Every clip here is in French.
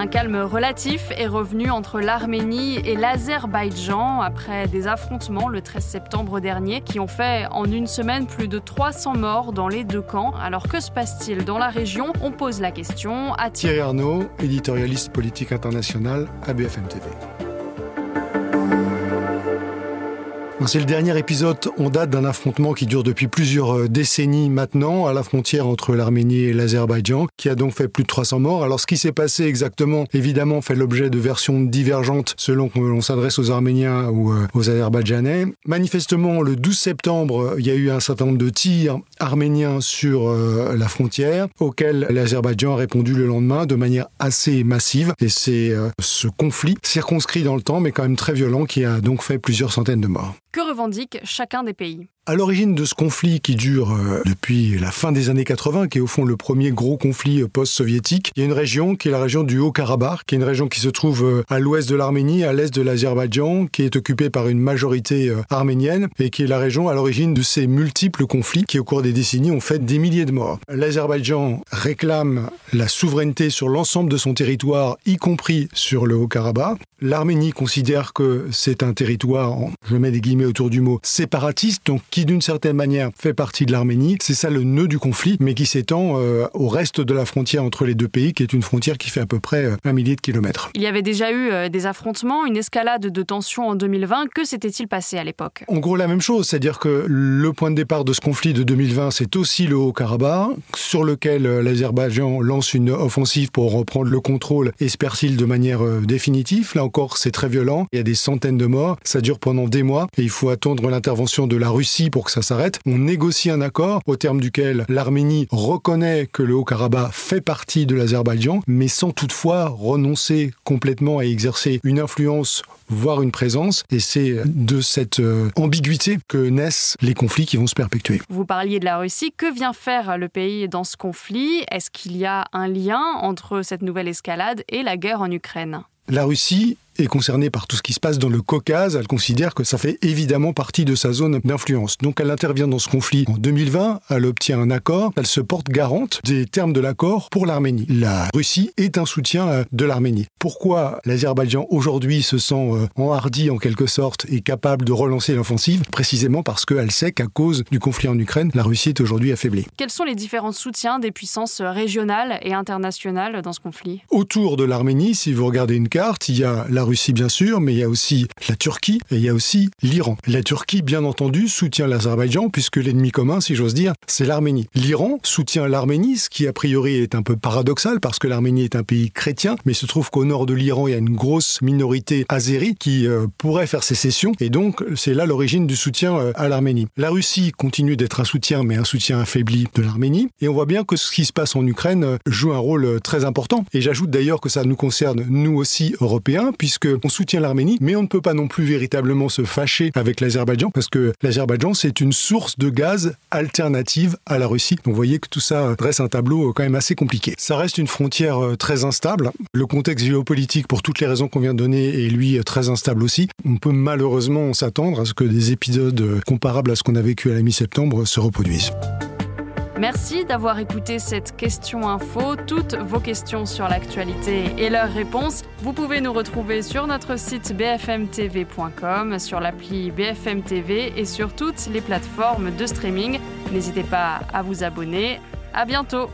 Un calme relatif est revenu entre l'Arménie et l'Azerbaïdjan après des affrontements le 13 septembre dernier qui ont fait en une semaine plus de 300 morts dans les deux camps. Alors que se passe-t-il dans la région? On pose la question à Thierry Arnaud, éditorialiste politique international à BFM TV. C'est le dernier épisode en date d'un affrontement qui dure depuis plusieurs euh, décennies maintenant à la frontière entre l'Arménie et l'Azerbaïdjan, qui a donc fait plus de 300 morts. Alors ce qui s'est passé exactement, évidemment, fait l'objet de versions divergentes selon que l'on s'adresse aux Arméniens ou euh, aux Azerbaïdjanais. Manifestement, le 12 septembre, il y a eu un certain nombre de tirs arméniens sur euh, la frontière, auxquels l'Azerbaïdjan a répondu le lendemain de manière assez massive. Et c'est ce conflit circonscrit dans le temps, mais quand même très violent, qui a donc fait plusieurs centaines de morts. Que revendique chacun des pays à l'origine de ce conflit qui dure euh, depuis la fin des années 80, qui est au fond le premier gros conflit euh, post-soviétique, il y a une région qui est la région du Haut-Karabakh, qui est une région qui se trouve euh, à l'ouest de l'Arménie, à l'est de l'Azerbaïdjan, qui est occupée par une majorité arménienne et qui est la région à l'origine de ces multiples conflits qui au cours des décennies ont fait des milliers de morts. L'Azerbaïdjan réclame la souveraineté sur l'ensemble de son territoire, y compris sur le Haut-Karabakh. L'Arménie considère que c'est un territoire, je mets des guillemets autour du mot, séparatiste, donc qui d'une certaine manière fait partie de l'Arménie. C'est ça le nœud du conflit, mais qui s'étend euh, au reste de la frontière entre les deux pays, qui est une frontière qui fait à peu près euh, un millier de kilomètres. Il y avait déjà eu euh, des affrontements, une escalade de tensions en 2020. Que s'était-il passé à l'époque? En gros, la même chose, c'est-à-dire que le point de départ de ce conflit de 2020, c'est aussi le Haut-Karabakh, sur lequel l'Azerbaïdjan lance une offensive pour reprendre le contrôle et se persille de manière définitive. Là encore, c'est très violent. Il y a des centaines de morts. Ça dure pendant des mois et il faut attendre l'intervention de la Russie pour que ça s'arrête. On négocie un accord au terme duquel l'Arménie reconnaît que le Haut-Karabakh fait partie de l'Azerbaïdjan, mais sans toutefois renoncer complètement à exercer une influence voire une présence. Et c'est de cette euh, ambiguïté que naissent les conflits qui vont se perpétuer. Vous parliez de la Russie. Que vient faire le pays dans ce conflit? Est-ce qu'il y a un lien entre cette nouvelle escalade et la guerre en Ukraine? La Russie est concernée par tout ce qui se passe dans le Caucase, elle considère que ça fait évidemment partie de sa zone d'influence. Donc elle intervient dans ce conflit en 2020, elle obtient un accord, elle se porte garante des termes de l'accord pour l'Arménie. La Russie est un soutien euh, de l'Arménie. Pourquoi l'Azerbaïdjan aujourd'hui se sent euh, enhardi en quelque sorte et capable de relancer l'offensive? Précisément parce qu'elle sait qu'à cause du conflit en Ukraine, la Russie est aujourd'hui affaiblie. Quels sont les différents soutiens des puissances régionales et internationales dans ce conflit? Autour de l'Arménie, si vous regardez une carte, il y a la Russie bien sûr, mais il y a aussi la Turquie et il y a aussi l'Iran. La Turquie, bien entendu, soutient l'Azerbaïdjan puisque l'ennemi commun, si j'ose dire, c'est l'Arménie. L'Iran soutient l'Arménie, ce qui a priori est un peu paradoxal parce que l'Arménie est un pays chrétien, mais il se trouve qu'au nord de l'Iran, il y a une grosse minorité azérie qui euh, pourrait faire sécession et donc c'est là l'origine du soutien euh, à l'Arménie. La Russie continue d'être un soutien, mais un soutien affaibli de l'Arménie et on voit bien que ce qui se passe en Ukraine euh, joue un rôle très important. Et j'ajoute d'ailleurs que ça nous concerne nous aussi européens puisque on soutient l'Arménie, mais on ne peut pas non plus véritablement se fâcher avec l'Azerbaïdjan, parce que l'Azerbaïdjan, c'est une source de gaz alternative à la Russie. Donc vous voyez que tout ça dresse un tableau quand même assez compliqué. Ça reste une frontière euh, très instable. Le contexte géopolitique, pour toutes les raisons qu'on vient de donner, est lui très instable aussi. On peut malheureusement s'attendre à ce que des épisodes comparables à ce qu'on a vécu à la mi-septembre se reproduisent. Merci d'avoir écouté cette question info. Toutes vos questions sur l'actualité et leurs réponses, vous pouvez nous retrouver sur notre site bfmtv.com, sur l'appli BFM TV et sur toutes les plateformes de streaming. N'hésitez pas à vous abonner. À bientôt.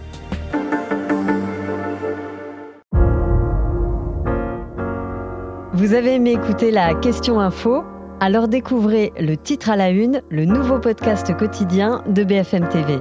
Vous avez aimé écouter la question info? Alors découvrez le titre à la une, le nouveau podcast quotidien de BFM TV.